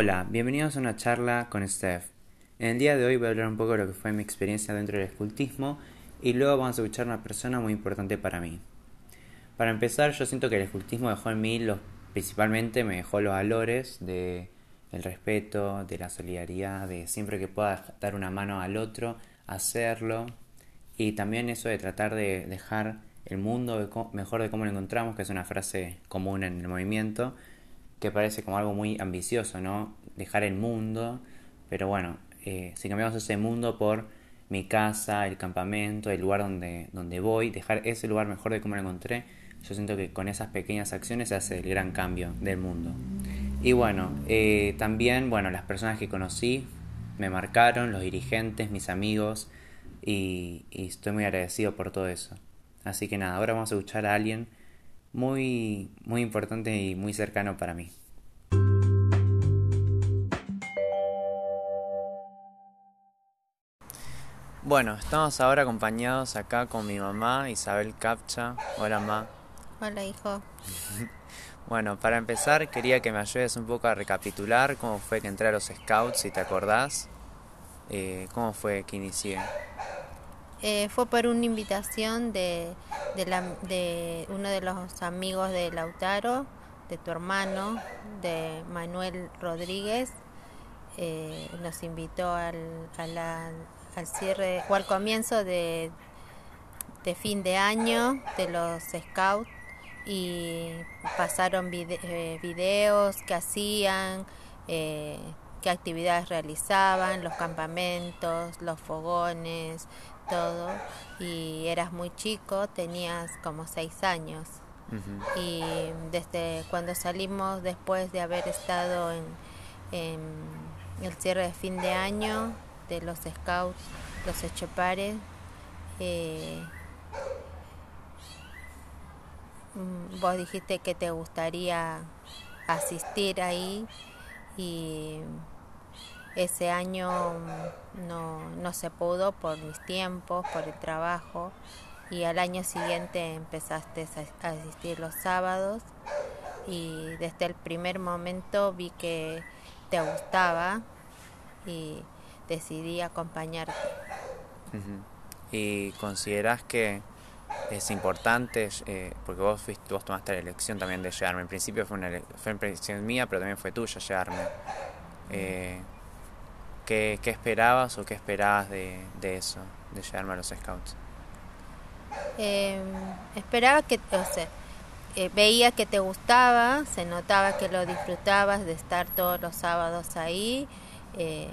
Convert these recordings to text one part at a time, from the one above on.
Hola, bienvenidos a una charla con Steph. En el día de hoy voy a hablar un poco de lo que fue mi experiencia dentro del escultismo y luego vamos a escuchar a una persona muy importante para mí. Para empezar, yo siento que el escultismo dejó en mí, los, principalmente me dejó los valores de el respeto, de la solidaridad, de siempre que pueda dar una mano al otro, hacerlo. Y también eso de tratar de dejar el mundo mejor de cómo lo encontramos, que es una frase común en el movimiento, que parece como algo muy ambicioso, ¿no? Dejar el mundo, pero bueno, eh, si cambiamos ese mundo por mi casa, el campamento, el lugar donde, donde voy, dejar ese lugar mejor de cómo lo encontré, yo siento que con esas pequeñas acciones se hace el gran cambio del mundo. Y bueno, eh, también, bueno, las personas que conocí me marcaron, los dirigentes, mis amigos, y, y estoy muy agradecido por todo eso. Así que nada, ahora vamos a escuchar a alguien muy, muy importante y muy cercano para mí. Bueno, estamos ahora acompañados acá con mi mamá, Isabel Capcha. Hola, mamá. Hola, hijo. bueno, para empezar, quería que me ayudes un poco a recapitular cómo fue que entré a los Scouts, si te acordás. Eh, ¿Cómo fue que inicié? Eh, fue por una invitación de, de, uno de los amigos de Lautaro, de tu hermano, de Manuel Rodríguez. Eh, nos invitó al, al cierre o al comienzo de, de fin de año de los scouts y pasaron eh, videos que hacían, qué actividades realizaban, los campamentos, los fogones, todo y eras muy chico, tenías como seis años. Y desde cuando salimos después de haber estado en, el cierre de fin de año de los scouts, los echepares, eh, mm, vos dijiste que te gustaría asistir ahí y ese año no, no se pudo por mis tiempos, por el trabajo y al año siguiente empezaste a asistir los sábados y desde el primer momento vi que te gustaba y decidí acompañarte. ¿Y consideras que es importante, eh, porque vos, fuiste, vos tomaste la elección también de llegarme, en principio fue una, fue elección mía, pero también fue tuya llegarme. Eh, ¿Qué, esperabas o qué esperabas de, eso, de llegarme a los scouts? Em, esperaba que, o eh, veía que te gustaba, se notaba que lo disfrutabas de estar todos los sábados ahí, eh,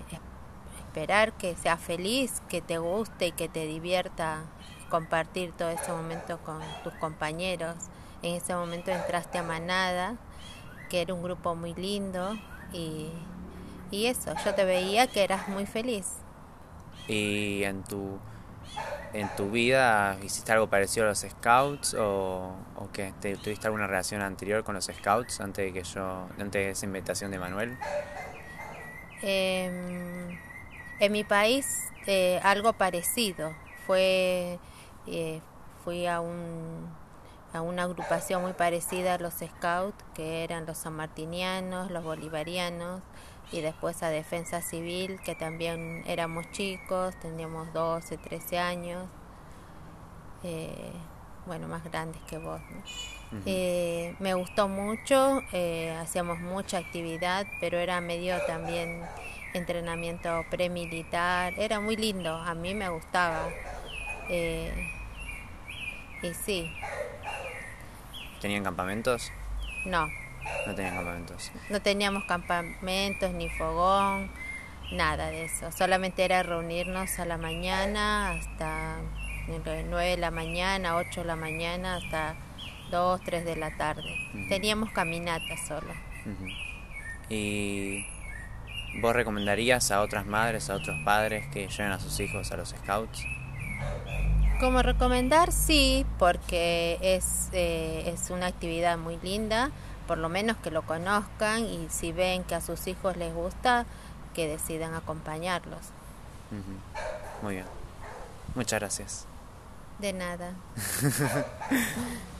esperar que seas feliz, que te guste y que te divierta compartir todo ese momento con tus compañeros. En ese momento entraste a Manada, que era un grupo muy lindo y y eso, yo te veía que eras muy feliz. ¿Y en tu, en tu vida hiciste algo parecido a los scouts o, o qué? ¿Tuviste alguna relación anterior con los scouts antes de, que yo, antes de esa invitación de Manuel? Em, en mi país eh, algo parecido. Fue, eh, fui a, un, a una agrupación muy parecida a los scouts, que eran los sanmartinianos, los bolivarianos, y después a defensa civil, que también éramos chicos, teníamos 12, 13 años, eh, bueno, más grandes que vos. Eh, me gustó mucho, eh, hacíamos mucha actividad, pero era medio también entrenamiento premilitar, era muy lindo, a mí me gustaba. y sí. ¿Tenían campamentos? No, no tenían campamentos. No teníamos campamentos ni fogón, nada de eso. Solamente era reunirnos a la mañana hasta 9 de la mañana, 8 de la mañana, hasta 2, 3 de la tarde. Teníamos caminatas solo. ¿Y vos recomendarías a otras madres, a otros padres que lleven a sus hijos a los scouts? Como recomendar, sí, porque es, eh, es una actividad muy linda por lo menos que lo conozcan y si ven que a sus hijos les gusta, que decidan acompañarlos. Muy bien. Muchas gracias. De nada.